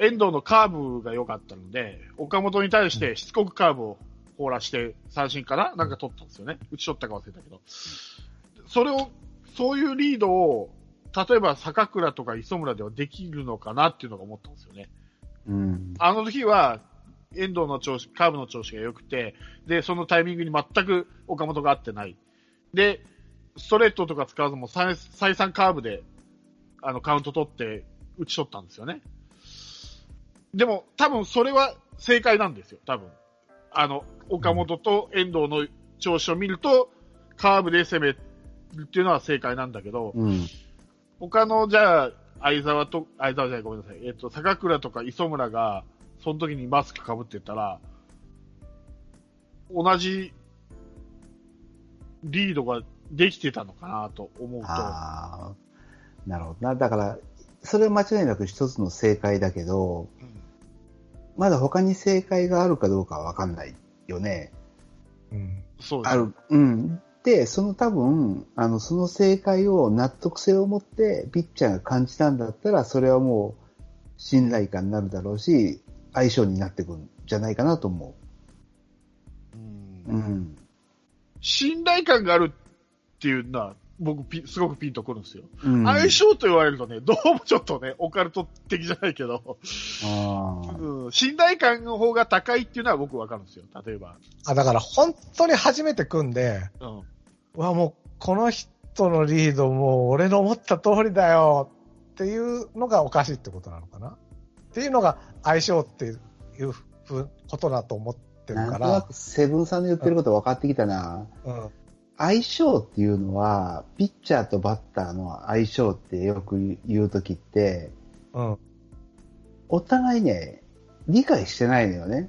遠藤のカーブが良かったので、岡本に対してしつこくカーブを放らして三振かな？なんか取ったんですよね。打ち取ったか忘れたけど。それを、そういうリードを、例えば坂倉とか磯村ではできるのかなっていうのが思ったんですよね。うん。あの時は、遠藤の調子、カーブの調子が良くて、で、そのタイミングに全く岡本が合ってない。で、ストレートとか使わずも再再三カーブで、あの、カウント取って打ち取ったんですよね。でも、多分それは正解なんですよ、多分。あの、岡本と遠藤の調子を見ると、カーブで攻めるっていうのは正解なんだけど、うん。他の、じゃあ、相沢と、相沢じゃない、ごめんなさい。えっ、と、坂倉とか磯村が、その時にマスク被ってたら、同じリードができてたのかなと思うと、ああ、なるほどな。だから、それは間違いなく一つの正解だけど、うんまだ他に正解があるかどうかはわかんないよね。うん。そうですある。うん。で、その多分、あの、その正解を納得性を持ってピッチャーが感じたんだったら、それはもう信頼感になるだろうし、相性になってくるんじゃないかなと思うんう。うん。信頼感があるっていうのは、僕ピ、すごくピンとくるんですよ。うん、相性と言われるとね、どうもちょっとね、オカルト的じゃないけど、うん、信頼感の方が高いっていうのは僕わかるんですよ。例えば。あ、だから本当に初めて組んで、うん。うわ、もうこの人のリードもう俺の思った通りだよっていうのがおかしいってことなのかなっていうのが相性っていうことだと思ってるから、なんとなくセブンさんの言ってること分かってきたな。うん。相性っていうのは、ピッチャーとバッターの相性ってよく言うときって、うん。お互いね、理解してないのよね。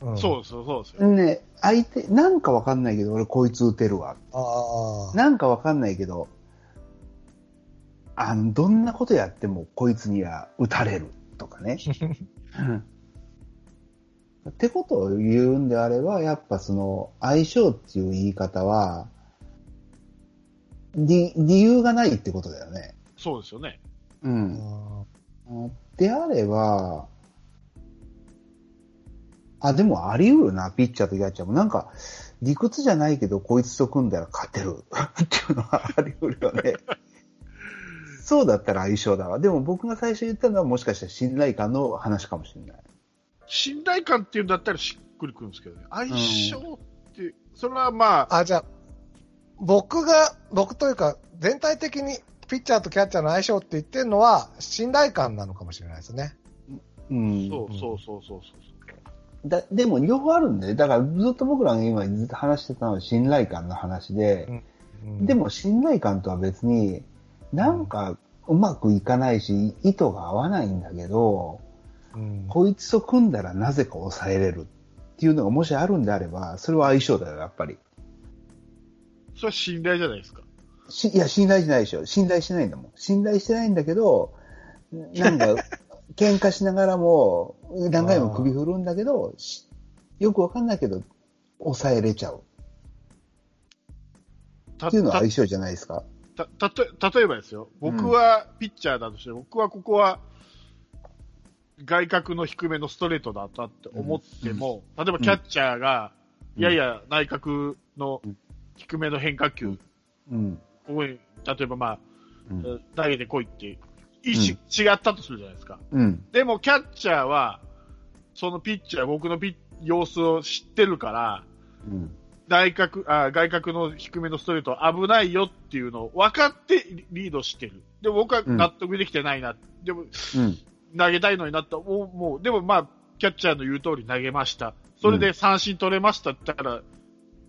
うん。そうですよ、そうですよ。ね、相手、なんかわかんないけど、俺こいつ打てるわ。ああ。なんかわかんないけど、あの、どんなことやってもこいつには打たれるとかね。うんってことを言うんであれば、やっぱその、相性っていう言い方は、理理由がないってことだよね。そうですよね。うん。うんであれば、あ、でもあり得るな、ピッチャーとキャッチャーも。なんか、理屈じゃないけど、こいつと組んだら勝てる っていうのはあり得るよね。そうだったら相性だわ。でも僕が最初言ったのはもしかしたら信頼感の話かもしれない。信頼感っていうんだったらしっくりくるんですけどね。相性って、それはまあ、あ、じゃあ、僕が、僕というか、全体的にピッチャーとキャッチャーの相性って言ってるのは、信頼感なのかもしれないですね。うん。そうそうそうそうそう。だでも両方あるんで、ね、だからずっと僕らが今ずっと話してたのは信頼感の話で、うんで、も信頼感とは別に、なんかうまくいかないし、意図が合わないんだけど、うんこいつと組んだらなぜか抑えれるっていうのがもしあるんであれば、それは相性だよ、やっぱり。それは信頼じゃないですか？しいや、信頼しないでしょ。信頼してないんだもん。信頼してないんだけど、なんか、喧嘩しながらも、何回も首振るんだけど、しよくわかんないけど、抑えれちゃうたっていうのは相性じゃないですか。たたと例えばですよ、僕はピッチャーだとして、僕はここは外角の低めのストレートだったって思っても、例えばキャッチャーが、うんいやいや、内角の低めの変化球、うん。ここに、例えばまあ、うん。投げてこいって、意思、違ったとするじゃないですか。うん。でも、キャッチャーは、そのピッチャー、僕のピッ様子を知ってるから、うん。内角あ、外角の低めのストレート危ないよっていうのを分かってリードしてる。でも僕は納得できてないな。でも、うん。投げたいのになった。おもう、でもまあ、キャッチャーの言う通り投げました。それで三振取れましたって言ったら、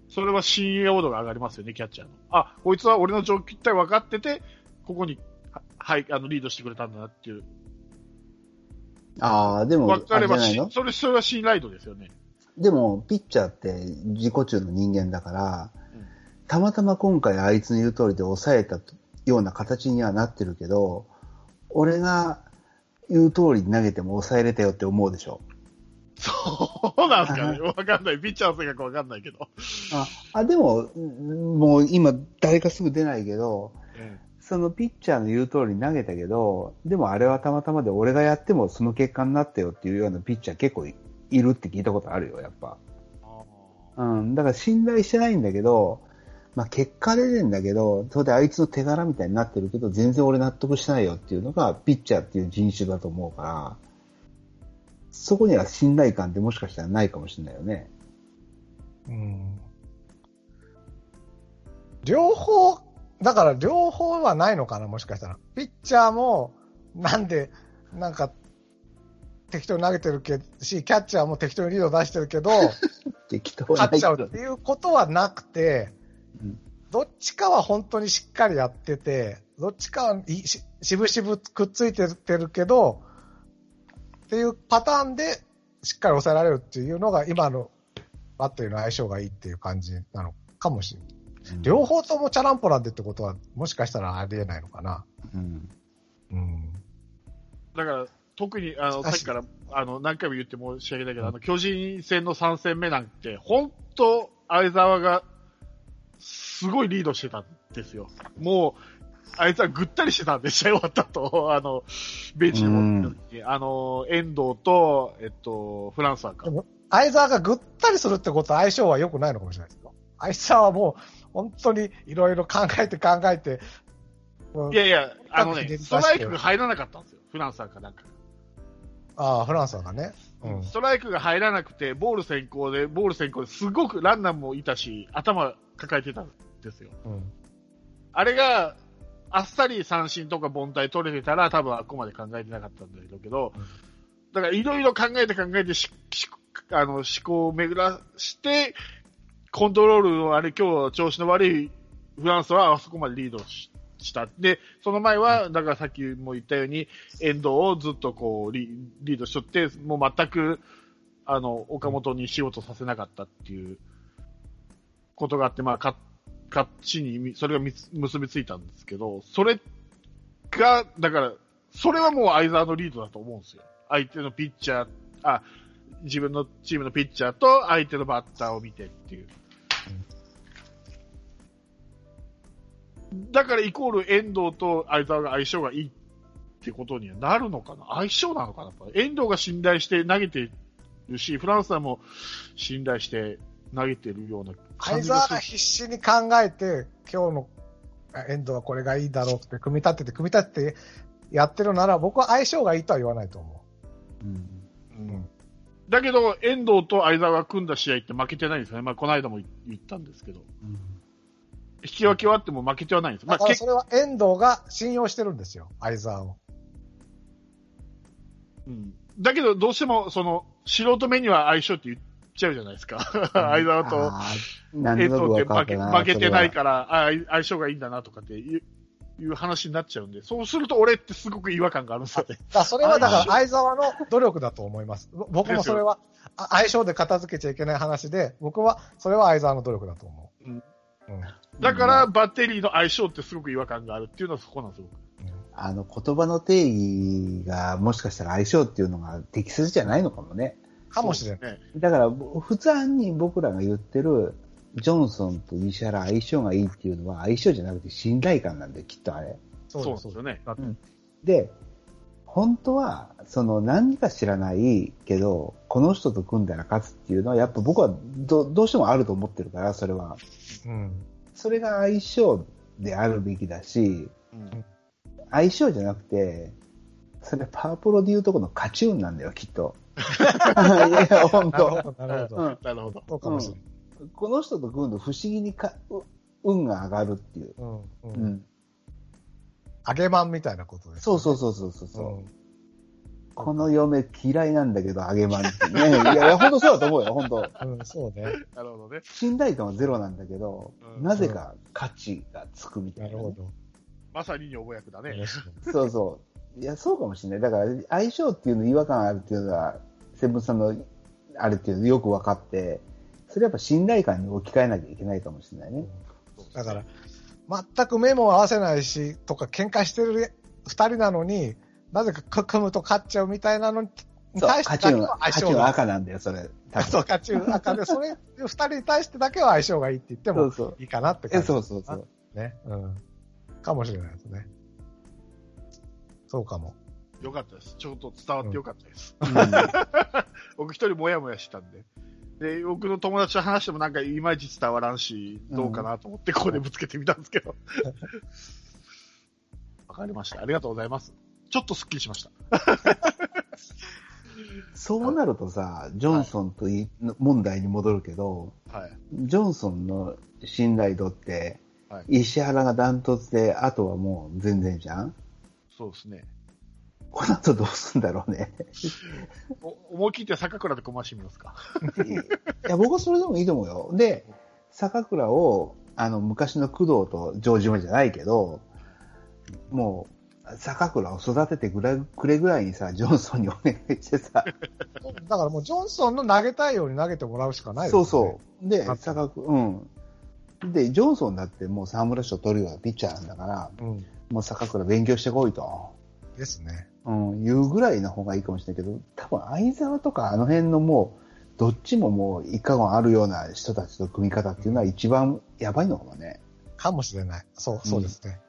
それは信用度が上がりますよね、キャッチャーの。あ、こいつは俺の状況体分かってて、ここに、ははい、あの、リードしてくれたんだなっていう。ああ、でも、分かればそれ、それは信頼度ですよね。でも、ピッチャーって自己中の人間だから、うんたまたま今回あいつの言う通りで抑えたような形にはなってるけど、俺が言う通りに投げても抑えれたよって思うでしょ。そうなんですかね。わかんない。ピッチャーの性格わかんないけど。あ、あでも、うんもう今誰かすぐ出ないけど、そのピッチャーの言う通り投げたけど、でもあれはたまたまで俺がやってもその結果になったよっていうようなピッチャー結構いいるって聞いたことあるよ、やっぱ。うん。だから信頼してないんだけど、まあ結果出てんだけど、それであいつの手柄みたいになってるけど、全然俺納得してないよっていうのがピッチャーっていう人種だと思うから、そこには信頼感ってもしかしたらないかもしれないよね。うん。両方、だから両方はないのかな、もしかしたら。ピッチャーも、なんで、なんか、適当に投げてるけし、キャッチャーも適当にリード出してるけど、適当勝っちゃうっていうことはなくてうん、どっちかは本当にしっかりやってて、どっちかはいししぶしぶくっついてるけど、っていうパターンでしっかり抑えられるっていうのが今のバッテリーの相性がいいっていう感じなのかもしれない。両方ともチャランポランでってことは、もしかしたらありえないのかな。うん。うん。だから、特に、あの、さっきから、あの、何回も言って申し訳ないけど、あの、巨人戦の3戦目なんて、本当相沢が、すごいリードしてたんですよ。もう、あいつはぐったりしてたんで、試合終わったと、あの、ベンチに戻った時に、あの、遠藤と、えっと、フランスはかで。も、相沢がぐったりするってことは相性は良くないのかもしれないですよ。相沢はもう、本当にいろいろ考えて考えて、うんいやいや、あのね、ストライクが入らなかったんですよ。フランスはかなんか。ああ、フランスがね。うん。ストライクが入らなくて、ボール先行で、ボール先行ですごくランナーもいたし、頭抱えてたんですよ。うん。あれが、あっさり三振とか凡退取れてたら、多分あっこまで考えてなかったんだけど、うんだからいろいろ考えて考えてし、しあの、思考を巡らして、コントロールのあれ、今日調子の悪いフランスはあそこまでリードしした。で、その前は、だからさっきも言ったように、遠藤をずっとこうリ、リードしとって、もう全く、あの、岡本に仕事させなかったっていうことがあって、まあ、か勝ちに、それが結びついたんですけど、それが、だから、それはもう相沢のリードだと思うんですよ。相手のピッチャー、あ、自分のチームのピッチャーと相手のバッターを見てっていう。だからイコール遠藤と相沢が相性がいいってことにはなるのかな？相性なのかな？やっぱ遠藤が信頼して投げてるし、フランスはも信頼して投げてるような感相じがする沢が。必死に考えて、今日のあ遠藤はこれがいいだろうって、組み立てて、組み立ててやってるなら、僕は相性がいいとは言わないと思うんうんだけど、遠藤と相沢が組んだ試合って負けてないんですよね。まあ、この間も言ったんですけど。引き分けはあっても負けてはないんです。う。まあ、それは遠藤が信用してるんですよ、相沢を。うんだけど、どうしても、その、素人目には相性って言っちゃうじゃないですか。相沢と遠藤って負け負けてないそから、あ相性がいいんだなとかっていういう話になっちゃうんで、そうすると俺ってすごく違和感があるんですよね。だそれはだから相沢の努力だと思います。ぼ僕もそれはあ相性で片付けちゃいけない話で、僕はそれは相沢の努力だと思う。うんうんだから、バッテリーの相性ってすごく違和感があるっていうのはそこなんですよ。あの、言葉の定義がもしかしたら相性っていうのが適切じゃないのかもね。かもしれない。だから、普通に僕らが言ってる、ジョンソンと石原相性がいいっていうのは相性じゃなくて信頼感なんで、きっとあれ。そうですよね。だってで、本当は、その何か知らないけど、この人と組んだら勝つっていうのは、やっぱ僕はどどうしてもあると思ってるから、それは。うん。それが相性であるべきだし、うん相性じゃなくて、それパワープロでいうとこのカチューンなんだよ、きっと。い やいや、本当。なるほど、なるほど。うんなるほど。そうかもしれない。この人と組むと不思議にかう運が上がるっていう。うん。う。うんん。揚げまんみたいなことです。そうそうそうそうそうそう、うんこの嫁嫌いなんだけど、揚げまんってね。いやいや、本当そうだと思うよ、本当。うん、そうね。なるほどね。信頼感はゼロなんだけど、うんなぜか価値がつくみたな、ね。ないるほど。まさに女房役だね。そうそう。いや、そうかもしれない。だから、相性っていうの違和感あるっていうのは、セブンさんのあれっていうのよく分かって、それやっぱ信頼感に置き換えなきゃいけないかもしれないね。だから、全く目も合わせないし、とか喧嘩してる二人なのに、なぜか組むと勝っちゃうみたいなのに対してだけは相性が赤なんだよ、それ。そう、勝ち赤で、それ、二人に対してだけは相性がいいって言ってもそうそう。いいかなってえ、感じ。そうそうそう。ね。うん。かもしれないですね。そうかも。よかったです。ちょっと伝わってよかったです。うん 僕一人もやもやしたんで。で、僕の友達と話してもなんかいまいち伝わらんし、どうかなと思ってここでぶつけてみたんですけど。わかりました。ありがとうございます。ちょっとスッキリしました。そうなるとさ、ジョンソンとい問題に戻るけど、はい。ジョンソンの信頼度って、はい石原がダントツで、あとはもう全然じゃん？そうですね。この後どうすんだろうね。お思い切って坂倉でコマしてみますか？いや、僕はそれでもいいと思うよ。で、坂倉を、あの、昔の工藤と城島じゃないけど、もう、坂倉を育ててくれくれぐらいにさ、ジョンソンにお願いしてさ、だからもうジョンソンの投げたいように投げてもらうしかないですそ。うそう。で坂倉、うん。で、ジョンソンだってもう沢村賞取るようなピッチャーなんだから、う。うん。もう坂倉勉強してこいと。ですね。うん、言うぐらいの方がいいかもしれないけど、多分相沢とかあの辺のもう、どっちももう一家言あるような人たちの組み方っていうのは一番やばいのかもね。かもしれない。そう、そうですね。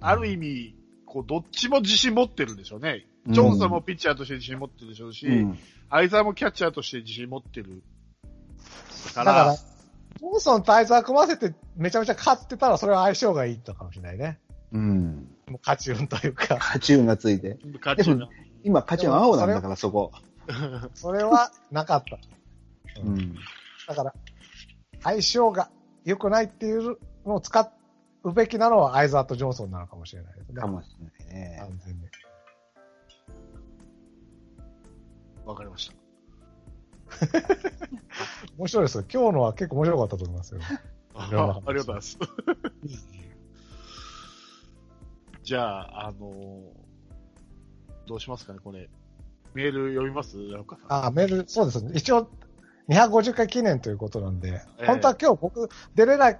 ある意味、こう、どっちも自信持ってるんでしょうね。ジョンソンもピッチャーとして自信持ってるでしょうし、うん。相沢もキャッチャーとして自信持ってる。かだから、ら、ジョンソンと相沢組ませてめちゃめちゃ勝ってたらそれは相性がいいのかもしれないね。うん。もう勝ち運というか、勝ち運がついて。勝ちが。今、勝ち運青なんだから、そこ。それはなかった。う。ん。だから、相性が良くないっていうのを使うべきなのは相沢とジョンソンなのかもしれないですね。かもしれないね。完全に。わかりました。面白いですよ。今日のは結構面白かったと思いますよ。ありがとうございます。じゃあ、あのーどうしますかね、これ。メール読みます？あ、メール、そうですね。一応、250回記念ということなんで、ええ本当は今日僕出れない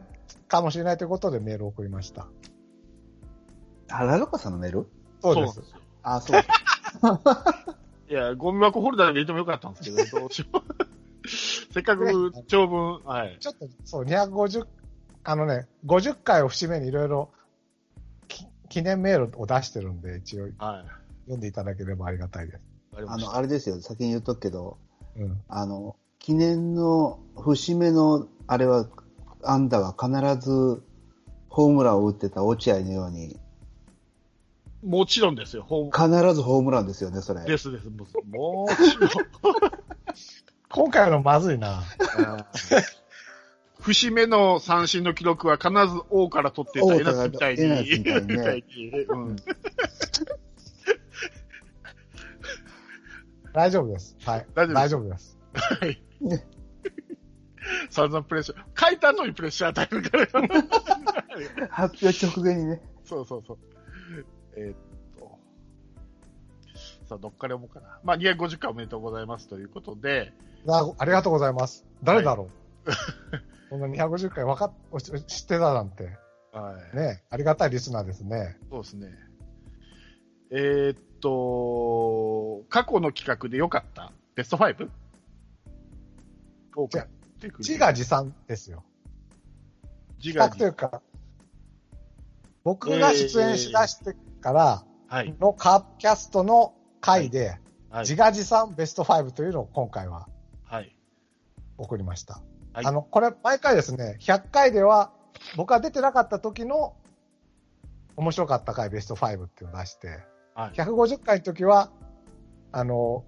かもしれないということでメールを送りました。あ、ラロカさんのメール？そうです。あ、そう。いや、ゴミ箱ホルダーで入れてもよかったんですけど、どうしよう。せっかく長文、はい。ちょっと、そう、250、あのね、50回を節目にいろいろき記念メールを出してるんで、一応はい。読んでいただければありがたいです。あの。あれですよ、先に言っとくけど、うん。あの、記念の節目の、あれは、あんたは必ず、ホームランを打ってた落合のように、もちろんですよ、ホーム必ずホームランですよね、それ。ですです。もちろん。今回のまずいな。節目の三振の記録は必ず王から取ってた王エナスみたいに。みたいにねみたいにうん大丈夫です。はい。大丈夫です大丈夫です。はいね。散々プレッシャー。書いたのにプレッシャー与えるから。発表直前にね。そうそうそう。えーっと。さあ、どっから読もうかな。まあ、250回おめでとうございますということで、あありがとうございます。誰だろう、こんな250回わかっ、知ってたなんて。はい。ねありがたいリスナーですね。そうですね。えーっと、過去の企画で良かったベスト 5? をてくれ自画自賛ですよ。自企画というか、僕が出演しだしてからはい。のカープキャストの回で、はい。自画自賛ベスト5というのを今回ははい。送りました。はいあの、これ、毎回ですね、100回では、僕が出てなかった時の、面白かった回ベスト5っていうのを出して、はい。150回の時は、あの、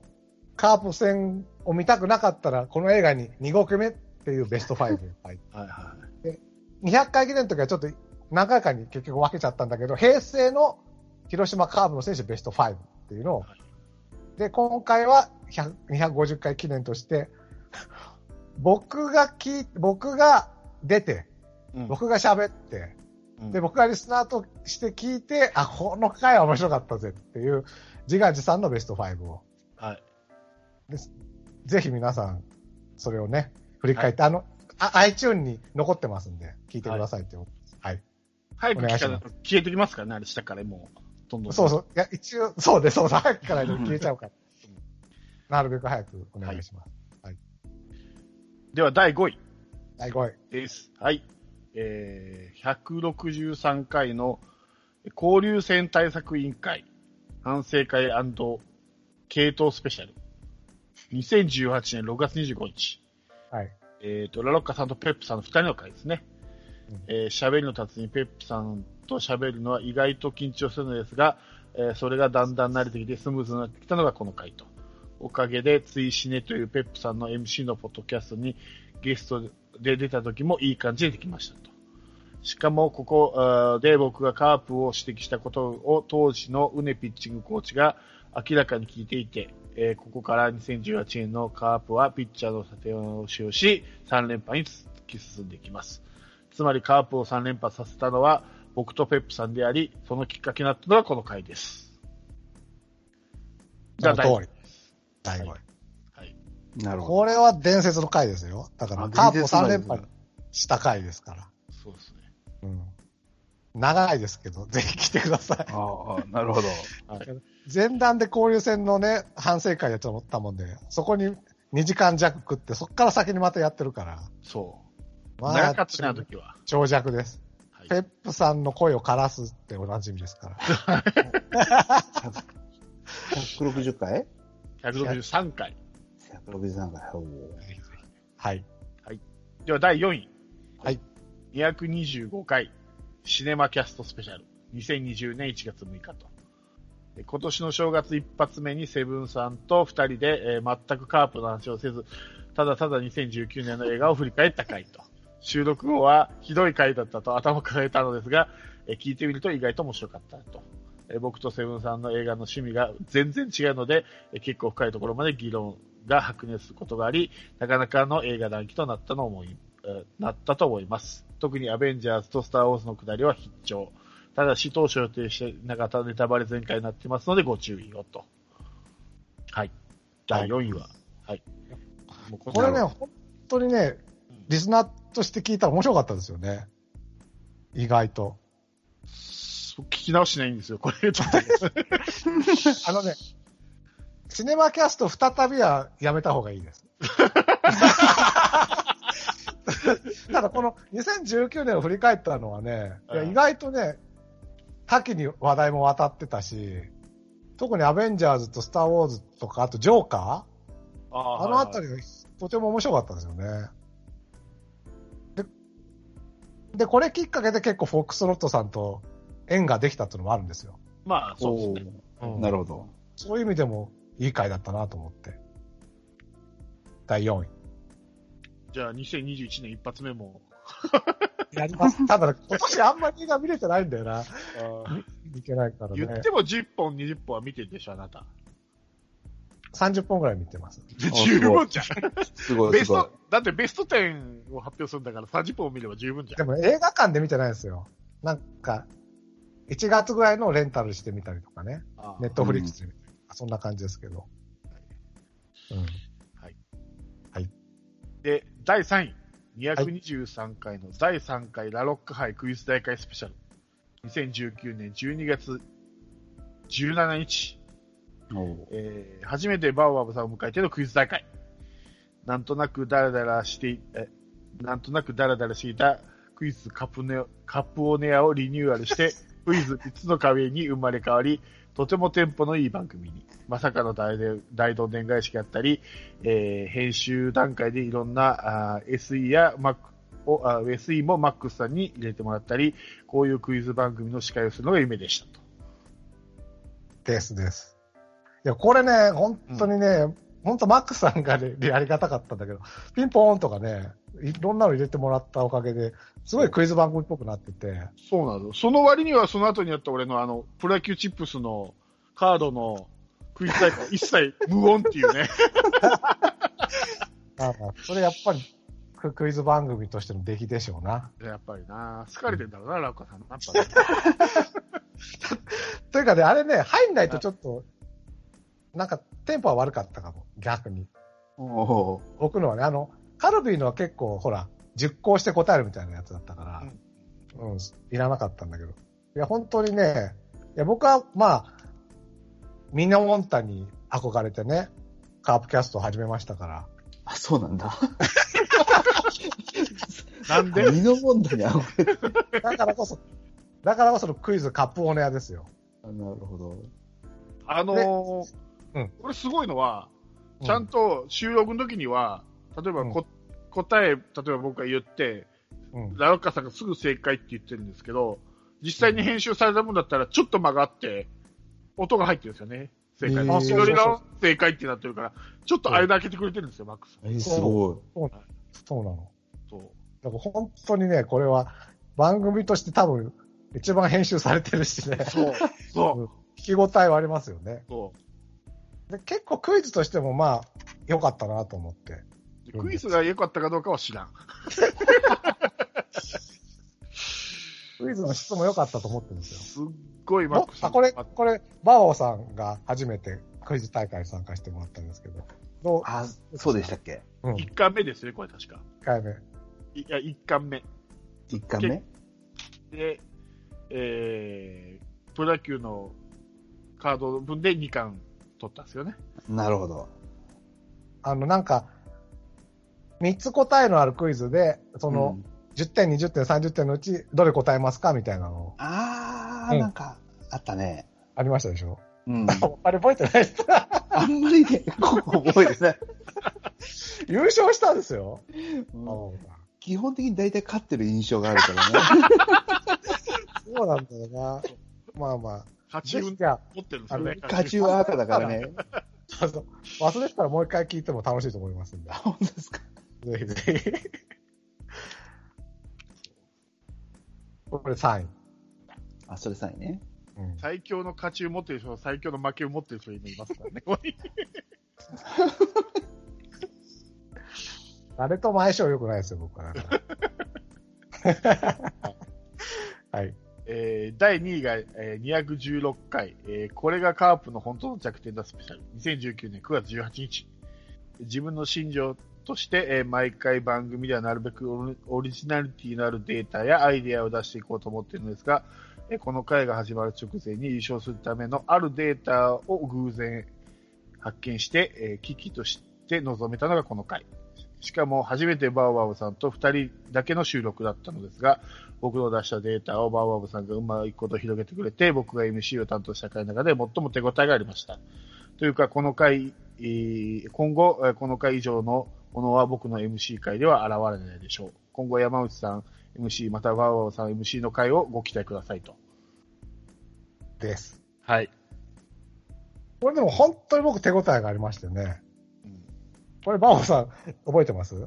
カープ戦を見たくなかったら、この映画に2号目っていうベスト5を書いて、はい。はい。200回記念の時はちょっと何回かに結局分けちゃったんだけど、平成の広島カープの選手ベスト5っていうのを、はいで、今回は100 250回記念として、僕が聞い僕が出て、うん僕が喋って、うんで、僕がリスナーとして聞いて、あ、この回は面白かったぜっていう、自画自賛のベスト5を、はい。ぜひ皆さん、それをね、振り返って、あの、あ iTune に残ってますんで、聞いてくださいって思い。はい。早く聞かな消えてきますからね、あれ下からもう。どんどん。そうそう。いや、一応、そうで、そうだ。早くから消えちゃうから。なるべく早くお願いします。では、第5位第5位。です。はい。えー、163回の交流戦対策委員会、反省会系統スペシャル。2018年6月25日。はい。えっ、と、ラロッカさんとペップさんの二人の回ですね。うんえー喋りの達人ペップさんと喋るのは意外と緊張するのですが、えーそれがだんだん慣れてきてスムーズになってきたのがこの回と。おかげで、ついしねというペップさんの MC のポッドキャストにゲストで出た時もいい感じでできましたと。しかも、ここで僕がカープを指摘したことを当時のウネピッチングコーチが明らかに聞いていて、えーここから2018年のカープはピッチャーの立て直しをし、3連覇に突き進んでいきます。つまりカープを3連覇させたのは僕とペップさんであり、そのきっかけになったのがこの回です。じゃあ、その通り第第5位。はい。なるほこれは伝説の回ですよ。だから、あカープを3伝説の回です連覇した回ですから。そうですね。うん。長いですけど、ぜひ来てください。ど。ああ、なるほど。前段で交流戦のね、反省会やと思ったもんで、そこに2時間弱食って、そこから先にまたやってるから。そう。ま長かったね、あの時は。長尺です。はいペップさんの声を枯らすっておなじみですから。160回163回。?163 回。おーはい。では、第4位。はい。225回、シネマキャストスペシャル。2020年1月6日と。今年の正月一発目にセブンさんと二人で、えー全くカープの話をせず、ただただ2019年の映画を振り返った回と。収録後はひどい回だったと頭を抱えたのですが、えー聞いてみると意外と面白かったと。えー僕とセブンさんの映画の趣味が全然違うので、え結構深いところまで議論が白熱することがあり、なかなかの映画談義となったのを思い、えーなったと思います。特にアベンジャーズとスターウォーズのくだりは必聴。ただし当初予定していなかったネタバレ全開になってますのでご注意をと。はい。第4位は。はい。もうここれね、本当にね、リスナーとして聞いたら面白かったですよね。意外と。聞き直しないんですよ、これ。あのね、シネマキャスト再びはやめた方がいいです。ただこの2019年を振り返ったのはね、いやうん意外とね、多岐に話題も渡ってたし、特にアベンジャーズとスター・ウォーズとか、あとジョーカーああのあたり。りがとても面白かったですよね。で、で、これきっかけで結構フォックスロットさんと縁ができたっていうのもあるんですよ。まあ、そうですね。うんなるほど。そういう意味でもいい回だったなと思って。第4位。じゃあ、2021年一発目も。やります。ただ、ね、今年あんまり映画見れてないんだよな。いけないからね言っ。ても10本、20本は見てるでしょ、あなた。30本ぐらい見てます。十分じゃん。すごい、すごいベスト。、だってベスト10を発表するんだから30本見れば十分じゃん。でも映画館で見てないんですよ。なんか、1月ぐらいのレンタルしてみたりとかね。ああネットフリックスで見たりとか、そんな感じですけど。うん。で、第3位。223回の第3回ラロック杯クイズ大会スペシャル。2019年12月17日。えー初めてバウアブさんを迎えてのクイズ大会。なんとなくダラダラしてい、え、なんとなくダラダラしていたクイズカプネカプオネアをリニューアルして、クイズ3つの壁に生まれ変わり、とてもテンポのいい番組に。まさかの大で大どんでん返しがあったり、えー編集段階でいろんなあー SE や Mac をあ SE も MAX さんに入れてもらったり、こういうクイズ番組の司会をするのが夢でしたと。ですです。いや、これね、本当にね、本当マックさんがね、やりがたかったんだけど、ピンポーンとかね、いろんなの入れてもらったおかげで、すごいクイズ番組っぽくなってて、そうなの。その割にはその後にやった俺のあの、プロ野球チップスのカードのクイズ大会 一切無音っていうね。それやっぱりククイズ番組としての出来でしょうな。やっぱりな、好かれてんだろうな、ラウカさん。やっぱね というかね、あれね、入んないとちょっと、なんかテンポは悪かったかも、逆に。僕のはね、あの、カルビーのは結構、ほら、熟考して答えるみたいなやつだったから、うん、いらなかったんだけど。いや、本当にね、いや、僕は、まあ、ミノモンタに憧れてね、カープキャストを始めましたから。あ、そうなんだ。なんで？身の問題に憧れて。だからこそ、だからこそのクイズカップオネアですよ。なるほど。あのーうんこれすごいのは、ちゃんと収録の時には、例えばこ、答え、例えば僕が言って、うん。ラロッカさんがすぐ正解って言ってるんですけど、実際に編集されたもんだったら、ちょっと間があって、音が入ってるんですよね。正解。へー一人の正解ってなってるから、ちょっと間開けてくれてるんですよ、マックス。えー、すごそうなの。そう。だから本当にね、これは番組として多分一番編集されてるしね、そう。そう。聞き応えはありますよね。そう。で結構クイズとしてもまあ、良かったなと思って。でクイズが良かったかどうかは知らん。クイズの質も良かったと思ってるんですよ。すっごいマックス。おあ、これ、これ、バオさんが初めてクイズ大会に参加してもらったんですけど、どう？あ、そうでしたっけ？うん、1巻目ですね、これ確か。1回目。いや、1巻目。一巻目？で、えー、プロ野球のカード分で2巻取ったんですよね。なるほど。あの、なんか、3つ答えのあるクイズで、その、うん10点、20点、30点のうち、どれ答えますかみたいなのあー、うんなんか、あったね。ありましたでしょ？うん。あれ覚えてないです あんまりね、ここ覚えてない。優勝したんですよ。うん基本的に大体勝ってる印象があるからね。そうなんだよな。まあまあ。勝ち運ぜひじゃあ、持ってるんですよね。勝ちは赤だからね。そうそう忘れてたらもう一回聞いても楽しいと思いますんで。本当ですかぜひぜひ。これ3位。あ、それさえね。うん最強の勝ちを持ってる人と最強の負けを持ってる人今いますからね。誰とも相性良くないですよ、僕は。だから はい。えー第2位が、えー216回、えーこれがカープの本当の弱点だスペシャル。2019年9月18日。自分の信条として、えー毎回番組ではなるべくオリジナリティのあるデータやアイデアを出していこうと思っているのですが、えーこの回が始まる直前に優勝するためのあるデータを偶然発見して、えー危機として臨めたのがこの回。しかも初めてバウアウさんと2人だけの収録だったのですが、僕の出したデータをバウアブさんがうまいこと広げてくれて、僕が MC を担当した回の中で最も手応えがありました。というか、この回、今後、この回以上ののは僕の MC 回では現れないでしょう。今後山内さん MC、またはバウアブさん MC の回をご期待くださいと。です。はい。これでも本当に僕手応えがありましてね。これ、バオさん、覚えてます？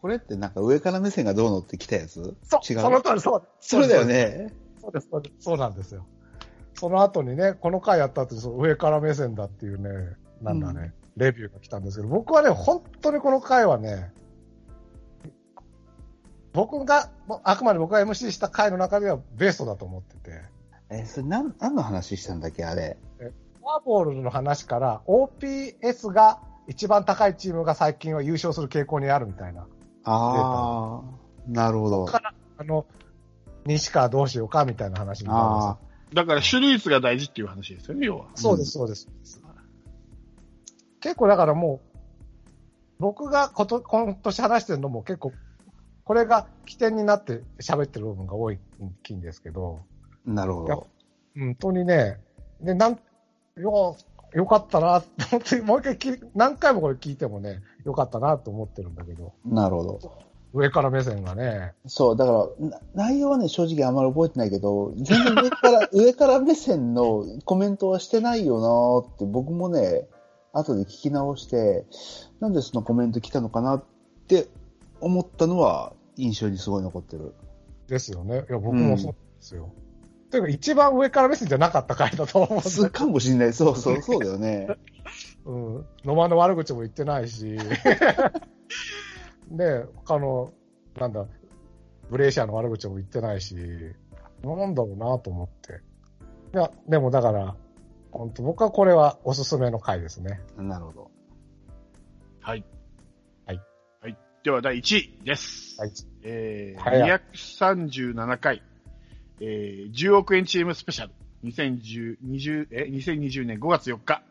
これってなんか上から目線がどうのって来たやつ？そう、違う？その通り、そう。それだよね。そうです、そうです。そうなんですよ。その後にね、この回やった後にその上から目線だっていうね、なんだね、レビューが来たんですけど、僕はね、本当にこの回はね、僕が、あくまで僕が MC した回の中ではベストだと思ってて、え、それ何、何の話したんだっけあれ？フォアボールの話から OPS が一番高いチームが最近は優勝する傾向にあるみたいな。あー、なるほど。から、あの、西川どうしようかみたいな話になるんですだから、種類率が大事っていう話ですよね、要は。そうです、そうです。結構だからもう、僕がこと今年話してるのも結構、これが起点になって喋ってる部分が多いんですけど、ー、なるほど。本当にね、で、なん、よ、よかったな もう一回聞い何回もこれ聞いてもね、よかったなと思ってるんだけど、なるほど。上から目線がね、そう、だから、な内容はね、正直あんまり覚えてないけど、全然上から、上から目線のコメントはしてないよなーって、僕もね、後で聞き直して、なんでそのコメント来たのかなって思ったのは、印象にすごい残ってる。ですよね。いや、僕もそうですよ。ていうか、一番上から目線じゃなかった回だと思うんだすかもしんない。そうそう、そうだよね。うん。野間の悪口も言ってないし、で、他の、なんだ、ブレーシャーの悪口も言ってないし、なんだろうなと思って。いや、でもだから、本当僕はこれはおすすめの回ですね。なるほど。はい。はい。はい。では、第1位です。はい。えー、早い237回、えー、10億円チームスペシャル。2010、20え、2020年5月4日。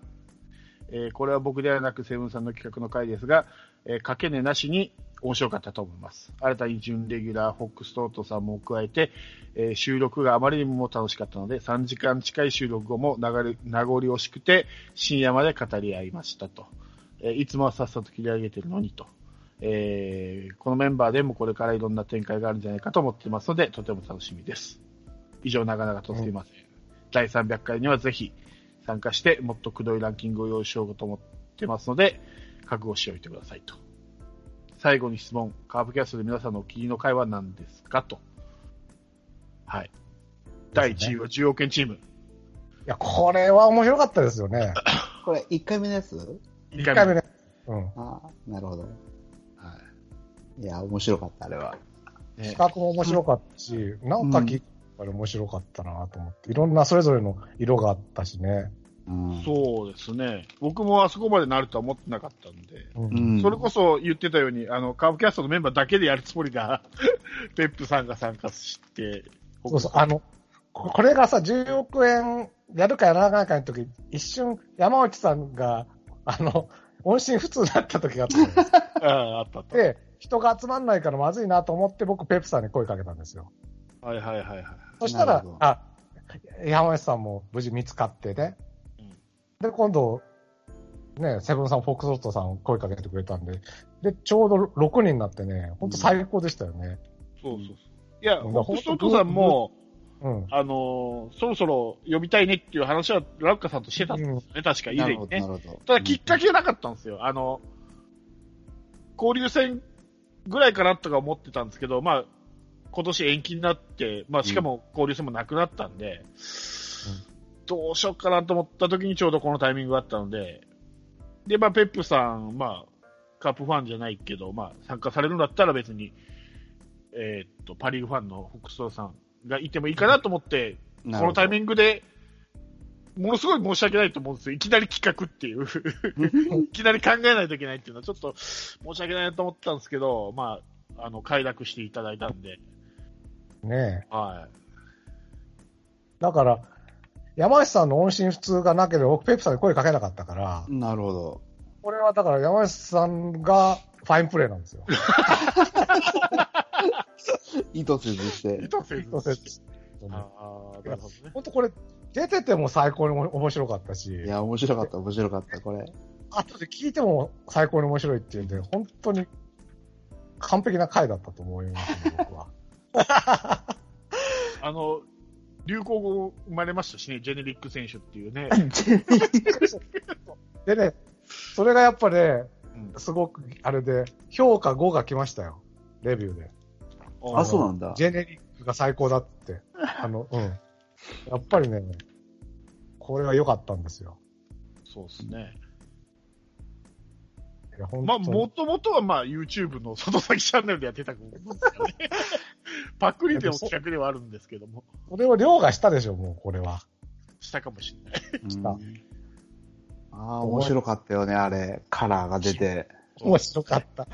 えーこれは僕ではなくセブンさんの企画の回ですが、えー、かけねなしに面白かったと思います。新たに準レギュラー、フォックストロートさんも加えて、えー収録があまりにも楽しかったので、3時間近い収録後も流れ名残惜しくて、深夜まで語り合いましたと。えーいつもはさっさと切り上げてるのにと。えーこのメンバーでもこれからいろんな展開があるんじゃないかと思ってますので、とても楽しみです。以上、長々とすいません。第300回にはぜひ参加して、もっとくどいランキングを用意しようと思ってますので、覚悟しておいてくださいと。最後に質問、カープキャストで皆さんのお気に入りの回は何ですかと。はい。第1位は10億円チーム。いや、これは面白かったですよね。これ、1回目のやつ？1 1回目ね。うん。ああ、なるほど。はいや、面白かった、あれは。企画も面白かったし、なんか聞いたら面白かったなと思って、いろんなそれぞれの色があったしね。うん。そうですね。僕もあそこまでなるとは思ってなかったんで。う。うんん。それこそ言ってたように、あの、カーブキャストのメンバーだけでやるつもりが、ペップさんが参加して、そうそう、あの、ここれがさ、10億円やるかやらないかの時、一瞬山内さんが、あの、音信不通になった時があったですか。あ あ、あったあった。で、人が集まんないからまずいなと思って僕ペップさんに声かけたんですよ。はいはいはいはい。そしたらあ、山内さんも無事見つかってね。うんで、今度、ね、セブンさん、フォックスロットさん声かけてくれたんで、で、ちょうど6人になってね、ほんと最高でしたよね。そうそうそう。いや、うんホップストットさんも、うん。あのーそろそろ呼びたいねっていう話は、ラウカさんとしてたんですよね、確か以前にね。ただ、きっかけがなかったんですよ。あの、交流戦ぐらいかなとか思ってたんですけど、まあ、今年延期になって、まあ、しかも交流戦もなくなったんで、どうしようかなと思った時にちょうどこのタイミングがあったので、で、まあ、ペップさん、まあ、カープファンじゃないけど、まあ、参加されるんだったら別に、えーっと、パリーグファンのフォックストロさんがいてもいいかなと思って、このタイミンングで、ものすごい申し訳ないと思うんですよ。いきなり企画っていう。いきなり考えないといけないっていうのはちょっと申し訳ないなと思ったんですけど、まあ、あの、快諾していただいたんで、ねはだから、山内さんの音信不通がなければ僕ペップさんに声かけなかったから、なるほど。これはだから山内さんがファインプレーなんですよ。意図せずしい。て意。図せず。意図せずああ、なるほどね。本当これ、出てても最高に面白かったし、いや、面白かった、面白かった、これ。後で聞いても最高に面白いっていうんで、本当に完璧な回だったと思いますね、僕は。あの、流行語生まれましたしね、ジェネリック選手っていうね。でね、それがやっぱね、うんすごく、あれで、評価5が来ましたよ。レビューで。あ、そうなんだ。ジェネリックが最高だって。あの、うん。やっぱりね、これは良かったんですよ。そうですね。いや、本まあ、当もともとはまあ、YouTube の外先チャンネルでやってたですよね。パクリでの企画ではあるんですけども、それを凌駕したでしょ、もう、これは。したかもしれない。うんああ、面白かったよね、あれ。カラーが出て。面白かった。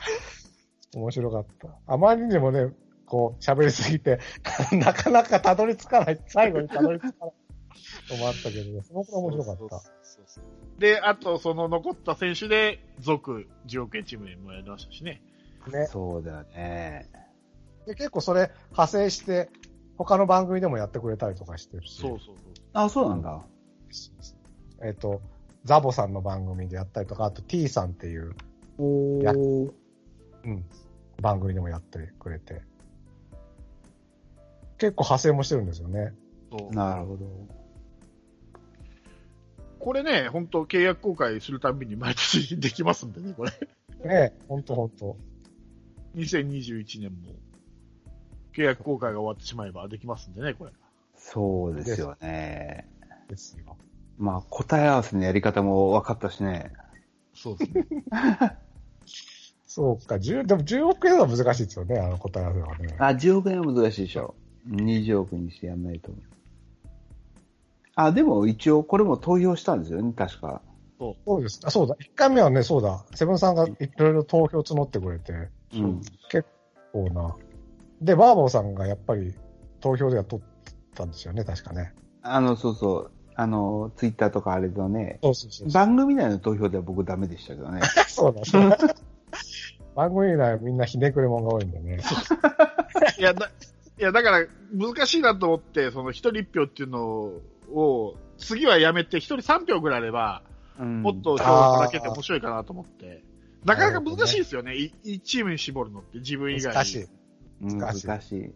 面白かった。あまりにもね、こう、喋りすぎて、なかなかたどり着かない、最後にたどり着かないのもあったけどね、そのくらい面白かった。そうそうそうで、あと、その残った選手で、続、10億円チームにもやりましたしね。ね。そうだよね。で、結構それ派生して、他の番組でもやってくれたりとかしてるし。そうそうそう。あ、そうなんだ。えっ、と、ザボさんの番組でやったりとか、あと T さんっていう、やおー。うん、番組でもやってくれて。結構派生もしてるんですよね。なるほど。これね、本当契約更改するたびに毎年できますんでね、これ。ねほんとほんと。2021年も、契約更改が終わってしまえばできますんでね、これ。そうですよね。ですよ。まあ、答え合わせのやり方も分かったしね。そうですね。そうか、10、でも10億円は難しいですよね、あの答え合わせはね。あ、10億円は難しいでしょ。20億にしてやんないと。あ、でも一応これも投票したんですよね、確か。そうです。あ、そうだ。1回目はね、そうだ。セブンさんがいろいろ投票募ってくれて、うん。こうな。で、バーボーさんがやっぱり投票では取ったんですよね、確かね。あの、そうそう。あの、ツイッターとかあれとね、そうそうそう。番組内の投票では僕ダメでしたけどね。そうだ、そうだ。番組内はみんなひねくれ者が多いんでね。いや、だ、いや、だから、難しいなと思って、その一人一票っていうのを、次はやめて、一人三票ぐらいあれば、うんもっと票をだけて面白いかなと思って。なかなか難しいですよね。いいチームに絞るのって、自分以外に。難しい。うん難しい難しい。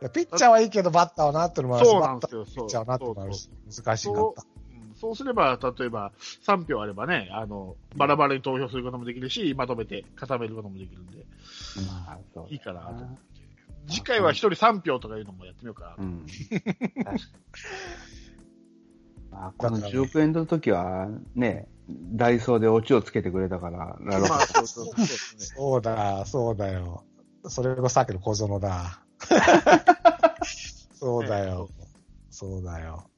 ピッチャーはいいけど、バッターはなってのもあるし、そうなんですよ、そう。ピッチャーはなってのもあるし、難しいなそった。うんそうすれば、例えば、3票あればね、あの、バラバラに投票することもできるし、まとめて固めることもできるんで、まあ、いいかなと思って。次回は1人3票とかいうのもやってみようかな。うん。まあ、この10億円の時は、ね、ダイソーでオチをつけてくれたから、なるほまあ、そうそうそうですね。そうだ、そうだよ。それがさっきの小園だ。そうだよ。そうだよ。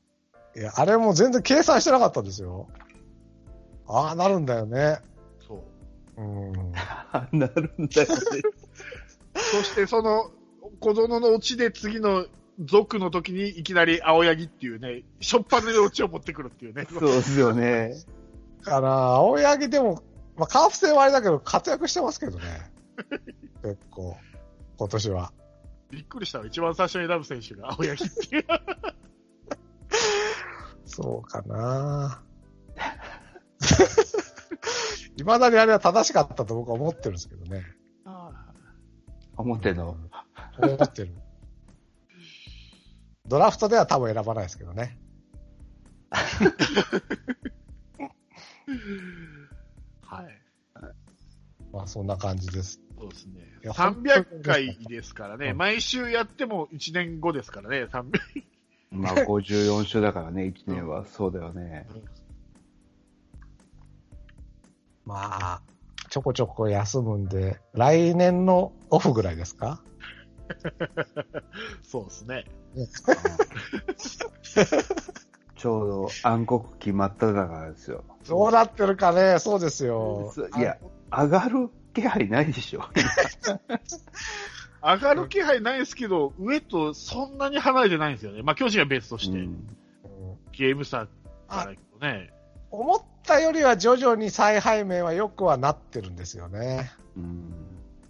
いや、あれも全然計算してなかったんですよ。ああ、なるんだよね。そう。うん。ど。なるんだよね。そして、その、小園のオチで次の族の時にいきなり青柳っていうね、しょっぱなでオチを持ってくるっていうね。そうですよね。かな、青柳でも、まあ、カーフ戦はあれだけど、活躍してますけどね。結構、今年は。びっくりしたわ。一番最初に選ぶ選手が青柳っていう。そうかな。未だにあれは正しかったと僕は思ってるんですけどね。表の？思ってる。ドラフトでは多分選ばないですけどね。はい。まあそんな感じです。そうですね。いや300回ですからね。うん毎週やっても1年後ですからね。300まあ、54週だからね、1年は。そうだよね。まあ、ちょこちょこ休むんで、来年のオフぐらいですか？そうですね。ちょうど暗黒期真っ只中ですよ。どうなってるかねそうですよ。いや、上がる気配ないでしょ。上がる気配ないですけど、上とそんなに離れてないんですよね。まあ、巨人は別として、うんうんゲーム差からいくとね。思ったよりは徐々に再配面は良くはなってるんですよね。うん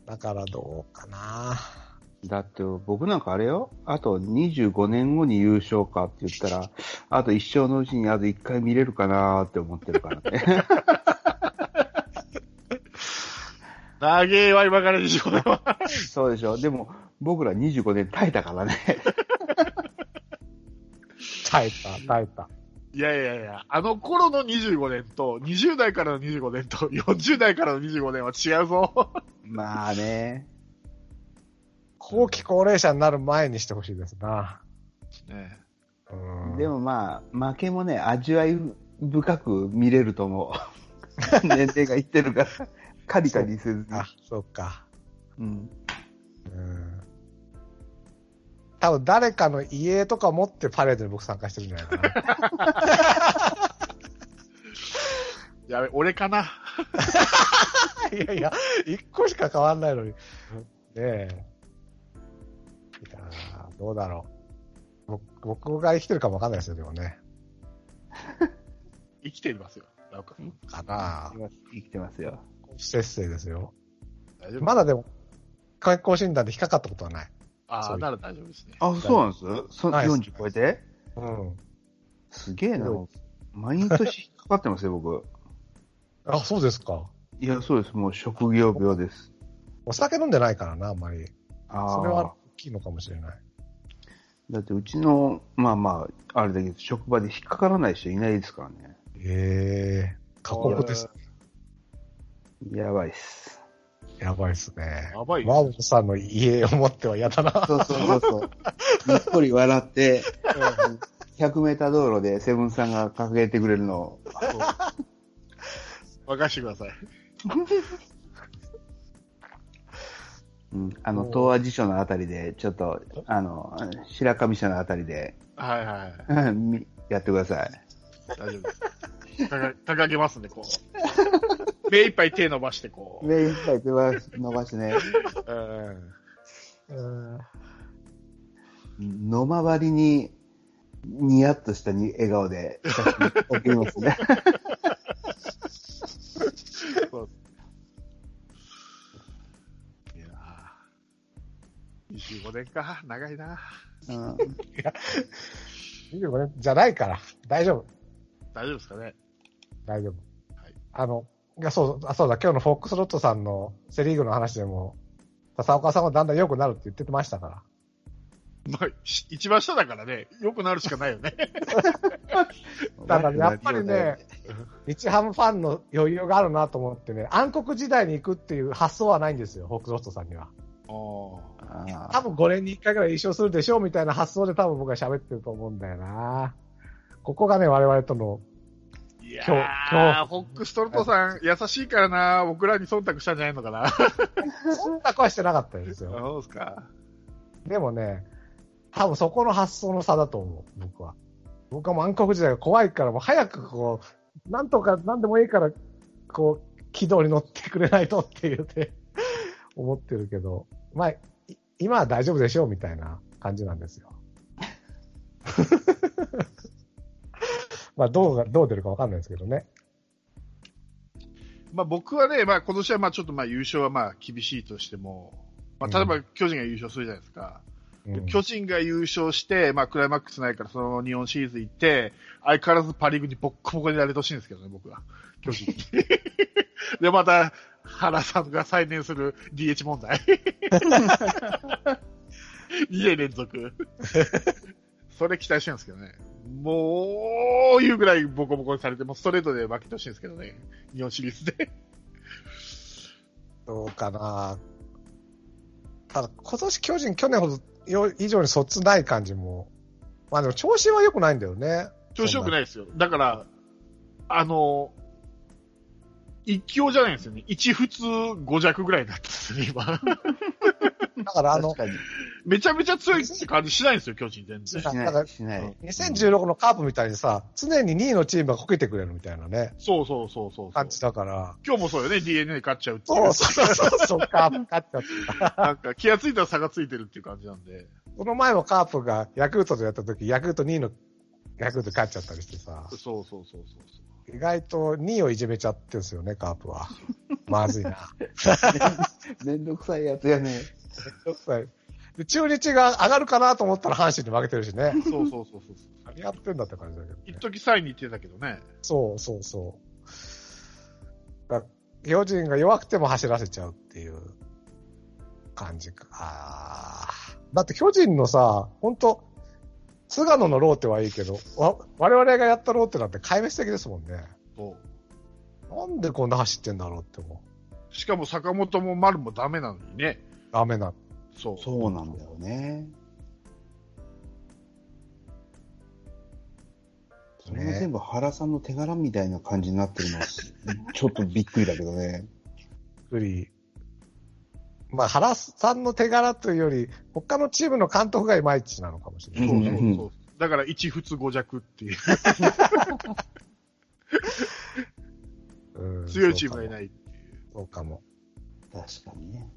だからどうかな。だって僕なんかあれよ、あと25年後に優勝かって言ったら、あと一生のうちにあと1回見れるかなって思ってるからね。長えわ、今からでしょ、これは。そうでしょ。でも僕ら25年耐えたからね。耐えた、耐えた。いやいやいや、あの頃の25年と、20代からの25年と、40代からの25年は違うぞ。まあね。後期高齢者になる前にしてほしいですな。ねうんでもまあ、負けもね、味わい深く見れると思う。年齢がいってるから、カリカリせずに。あ、そうか。うん。うん。多分誰かの家とか持ってパレードに僕参加してるんじゃないかな。やべ、俺かな。いやいや、一個しか変わんないのに。ねえ。いやーどうだろう。僕僕が生きてるかもわかんないですよ、でもね。生きていますよ。なんかかな生きてますよ。不節制ですよ。大丈夫まだでも、健康診断で引っかかったことはない。ああ、そうなら大丈夫ですね。あ、そうなんですそはい40超えて？うん。すげえな。毎年引っかかってますよ、僕。あ、そうですか。いや、そうです。もう職業病です。お酒飲んでないからな、あんまり。あそれはあ大。きいのかもしれない。だってうちの、まあまあ、あれだけど、職場で引っかからない人いないですからね。ええ過酷です。やばいっす。やばいっすね。やばいよマモさんの家を持っては嫌だな。そうそうそうそう。にっこり笑って、100メーター道路でセブンさんが掲げてくれるのを、そう任してください。うん、あの、東亜辞書のあたりで、ちょっと、あの、白神社のあたりで、はいはいはい。みやってください。大丈夫です。掲げますね、こう。目いっぱい手伸ばして、こう。目いっぱい手は伸ばしてね、うん。うん。野回りに、ニヤッとしたに笑顔で写真送りますね。いやー25年か、長いな。うん。25年じゃないから。大丈夫。大丈夫ですかね。大丈夫。はいあの、いや、そう、あ、そうだ、今日のフォックスロットさんのセリーグの話でも、笹岡さんはだんだん良くなるって言ってましたから。まあ、し一番下だからね、良くなるしかないよね。だからやっぱりね、日ハムファンの余裕があるなと思ってね、暗黒時代に行くっていう発想はないんですよ、フォックスロットさんには。多分5年に1回ぐらい優勝するでしょうみたいな発想で多分僕は喋ってると思うんだよな。ここがね、我々との、いや今日今ー、フォックストロットさん、優しいからな、僕らに忖度したんじゃないのかな。そんな声してなかったですよ。そうですか。でもね、多分そこの発想の差だと思う、僕は。僕はもう暗黒時代が怖いから、もう早くこう、なんとかなんでもいいから、こう、軌道に乗ってくれないとって言って、思ってるけど、まあ、い今は大丈夫でしょうみたいな感じなんですよ。まあ、どうが、どう出るかわかんないですけどね。まあ僕はね、まあ今年はまあちょっとまあ優勝はまあ厳しいとしても、まあ例えば巨人が優勝するじゃないですか。うん巨人が優勝して、まあクライマックスないからその日本シリーズ行って、相変わらずパリーグにボッコボコにやれてほしいんですけどね、僕は。巨人に。で、また、原さんが再燃する DH 問題。2年連続。それ期待してるんですけどね。もう、いうぐらいボコボコにされて、もうストレートで負けてほしいんですけどね。日本シリーズで。どうかな。ただ、今年巨人、去年ほどよ以上にそっつない感じも。まあでも調子は良くないんだよね。調子良くないですよ。だから、あの、一強じゃないんですよね。一普通五弱ぐらいになってますね、今。だからあの。めちゃめちゃ強いって感じしないんですよ、巨人全然。しない。しない。2016のカープみたいにさ、常に2位のチームがこけてくれるみたいなね、そうそうそうそうそう感。じだから。今日もそうよね、DNA 勝っちゃうっていう。そうそうそうそう、カープ 勝っちゃった。なんか気がついたら差がついてるっていう感じなんで。この前もカープがヤクルトでやった時、ヤクルト2位のヤクルト勝っちゃったりしてさ、そうそうそうそう意外と2位をいじめちゃってんすよね、カープは。まずいな。めんどくさいやつやね。で中日が上がるかなと思ったら阪神に負けてるしね。そう。そうそうそうそう。何やってんだって感じだけど、ね一。時3位に行ってたけどね。そうそうそう。だ巨人が弱くても走らせちゃうっていう感じか。あーだって巨人のさ、本当菅野のローテはいいけど、わ我々がやったローテなんて壊滅的ですもんね。そう。なんでこんな走ってんだろうって思う。しかも坂本も丸もダメなのにね。ダメな。そう。そうなんだよね。それも全部原さんの手柄みたいな感じになってるのは、ちょっとびっくりだけどね。ふり。まあ、原さんの手柄というより、他のチームの監督がいまいちなのかもしれない。そうそううんそう。だから一普通五弱っていううん強いチームがいないっていう。そうかも。確かにね。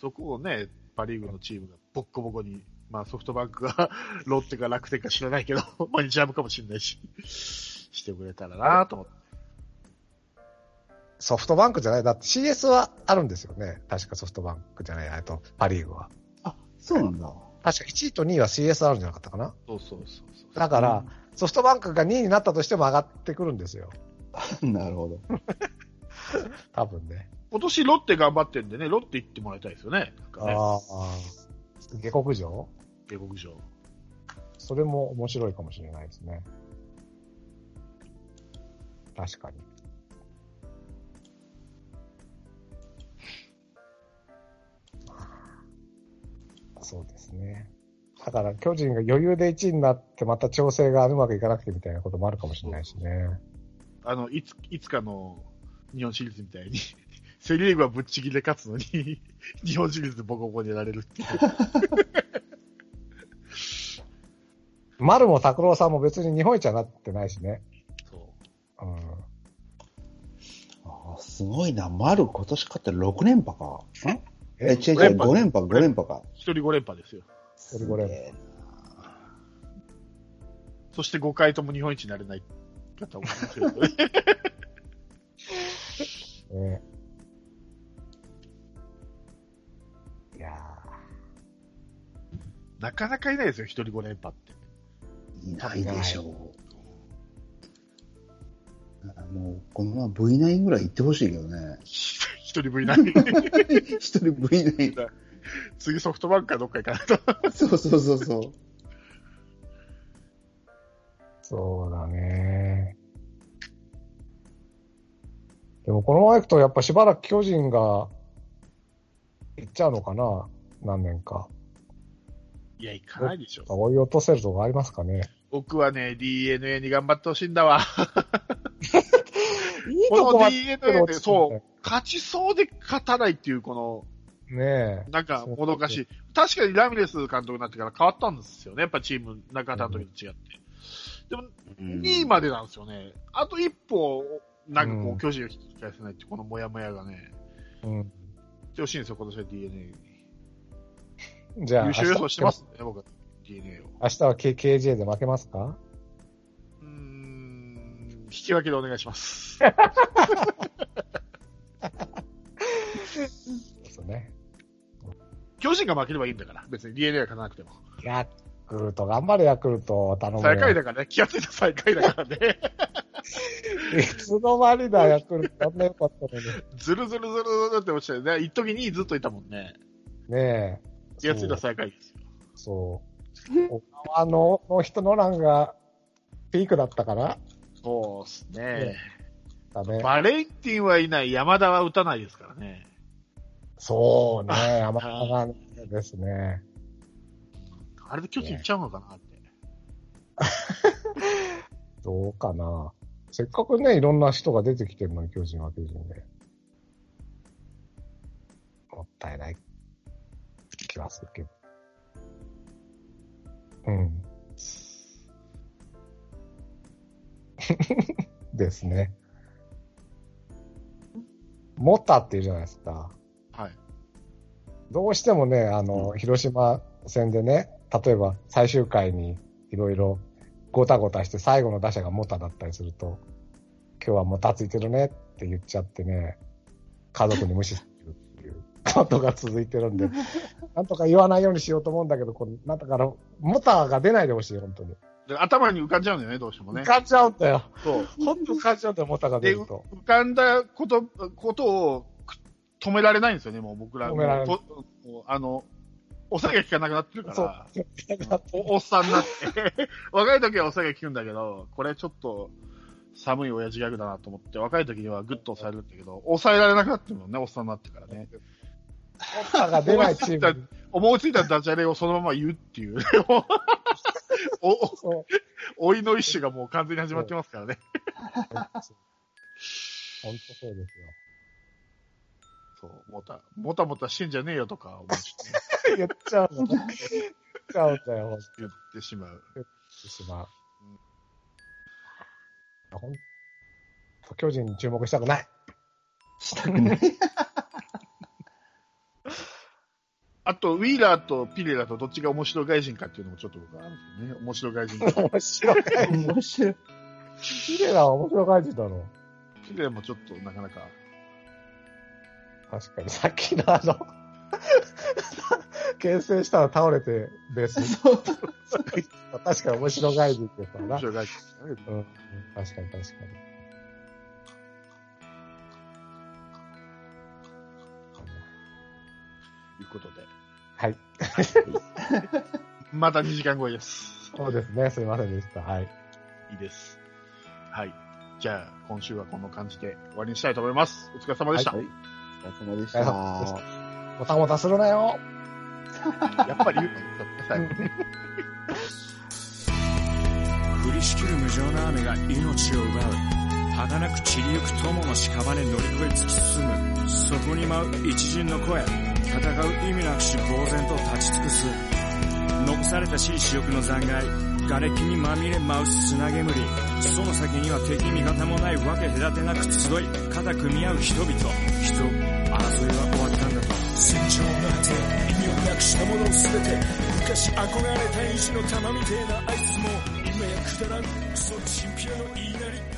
そこをね、パリーグのチームがボッコボコに、まあソフトバンクが ロッテか楽天か知らないけど、まあ日ハムかもしれないし、してくれたらなと思って。ソフトバンクじゃない。だって CS はあるんですよね。確かソフトバンクじゃない。えっと、パリーグは。あ、そうなんだ。確か1位と2位は CS あるんじゃなかったかな。そうそうそうそう。だから、ソフトバンクが2位になったとしても上がってくるんですよ。なるほど。多分ね。今年ロッテ頑張ってんでね、ロッテ行ってもらいたいですよね。なんかね、ああ。下克上？下克上。それも面白いかもしれないですね。確かに。そうですね。だから巨人が余裕で1位になってまた調整がうまくいかなくてみたいなこともあるかもしれないしね。あの、いつ、いつかの日本シリーズみたいに、セリーグはぶっちぎりで勝つのに、日本シリーズでボコボコにやられるっていう。丸も拓郎さんも別に日本一はなってないしね。そう。うん。あーすごいな。丸今年勝って6連覇か。ん？え、違う違う、五連覇5連覇、5連覇か。一人5連覇ですよ。それ5連覇そして5回とも日本一になれない方もいますけどね。ねなかなかいないですよ、一人5連覇って。いないでしょう。もう、このまま V9 ぐらい行ってほしいけどね。一人 V9。一人 V9。次ソフトバンクかどっか行かないと。そうそうそうそう。ー そうだね。でもこのまま行くとやっぱしばらく巨人が行っちゃうのかな何年か。いや、行かないでしょ。追い落とせるとこありますかね僕はね、DNA に頑張ってほしいんだわ。いいこのとこまで DNA で、そう、勝ちそうで勝たないっていう、この、ねえ。なんか、もどかしい。確かにラミレス監督になってから変わったんですよね。やっぱチーム、中田の時と違って。でも、2位までなんですよね。あと一歩、なんかこう巨人を引き返せないっていう、このモヤモヤがね、うん。ってほしいんですよ、今年は DNA に。じゃあ、優勝予想してます明ね、僕は DNA を。日明日は K- KJ で負けますか？うーん、引き分けでお願いします。そうね。巨人が負ければいいんだから、別に DNA が勝たなくても。ヤクルト、頑張れヤクルト、頼むよ。最下位だからね、気がついた最下位だからね。いつの間にだ、ヤクルト。こんな良かったのに。ずるずるずるずるって落ちてね、一時にずっといたもんね。ねえ。気がついた最下位ですよ。そう。小川のの人の欄がピークだったからそうっすね。だね。バレンティンはいない、山田は打たないですからね。そうね、山田がですね。あれで巨人行っちゃうのかなって。どうかな。せっかくね、いろんな人が出てきてるのに、巨人は巨人で。もったいない気はするけど。うん。ですね。モタっていうじゃないですか。はい。どうしてもね、あの、広島戦でね、例えば最終回にいろいろごたごたして最後の打者がモタだったりすると、今日はもたついてるねって言っちゃってね、家族に無視ことが続いてるんで、なんとか言わないようにしようと思うんだけど、これ、なんだから、モタが出ないでほしい、本当に。で頭に浮かんじゃうんだよね、どうしてもね浮。かんじゃうんだよ。そう。本当浮かんじゃうんだよ、モタが出で、ると。浮かんだこと、ことをく止められないんですよね、もう僕ら。止められないあの、抑えが効かなくなってるかそうら、。おおっさんになって、若い時は抑えが効くんだけど、これちょっと寒い親父ギャグだなと思って、若い時にはグッと抑えるんだけど、抑えられなくなってるもんね、おっさんになってからね。モタが出ないチームに。思いついたダジャレをそのまま言うっていう、ね、お、お、そう老いの一種がもう完全に始まってますからね。本当そうですよ。そう、もた、もたもたしてんじゃねえよとか思うしね、言っちゃうんだ。言っちゃうんだよ、言ってしまう。言ってしまう。ほんと、巨人に注目したくない。したくない。あと、ウィーラーとピレラとどっちが面白外人かっていうのもちょっと僕はあるんですよね。面白外人。面白い。面白い。綺麗な面白い感じだろ。ピレラもちょっとなかなか。確かに、さっきのあの、牽制したら倒れて、ベースに。そう。確かに面白外人ってさな。面白外人うん確かに確かに。ことで。はい。また2時間超えです。そうですね、すいませんでした。はい。いいです。はい。じゃあ、今週はこの感じで終わりにしたいと思います。お疲れ様でした。はい。お疲れ様でした。もたもたするなよ。やっぱり言うの最後ね。降 りしきる無情な雨が命を奪う儚く散りゆく友の屍乗り越え突き進むそこに舞う一陣の声戦う意味なくし呆然と立ち尽くす。残されたしい死翼の残骸瓦礫にまみれ舞う砂煙その先には敵味方もないわけ隔てなく集い肩組み合う人々。人争いは終わったんだと。戦場の果て意味をなくしたもの全て昔憧れた意地の玉みてえなあいつも今やくだらん。クソチンピラの言いなり。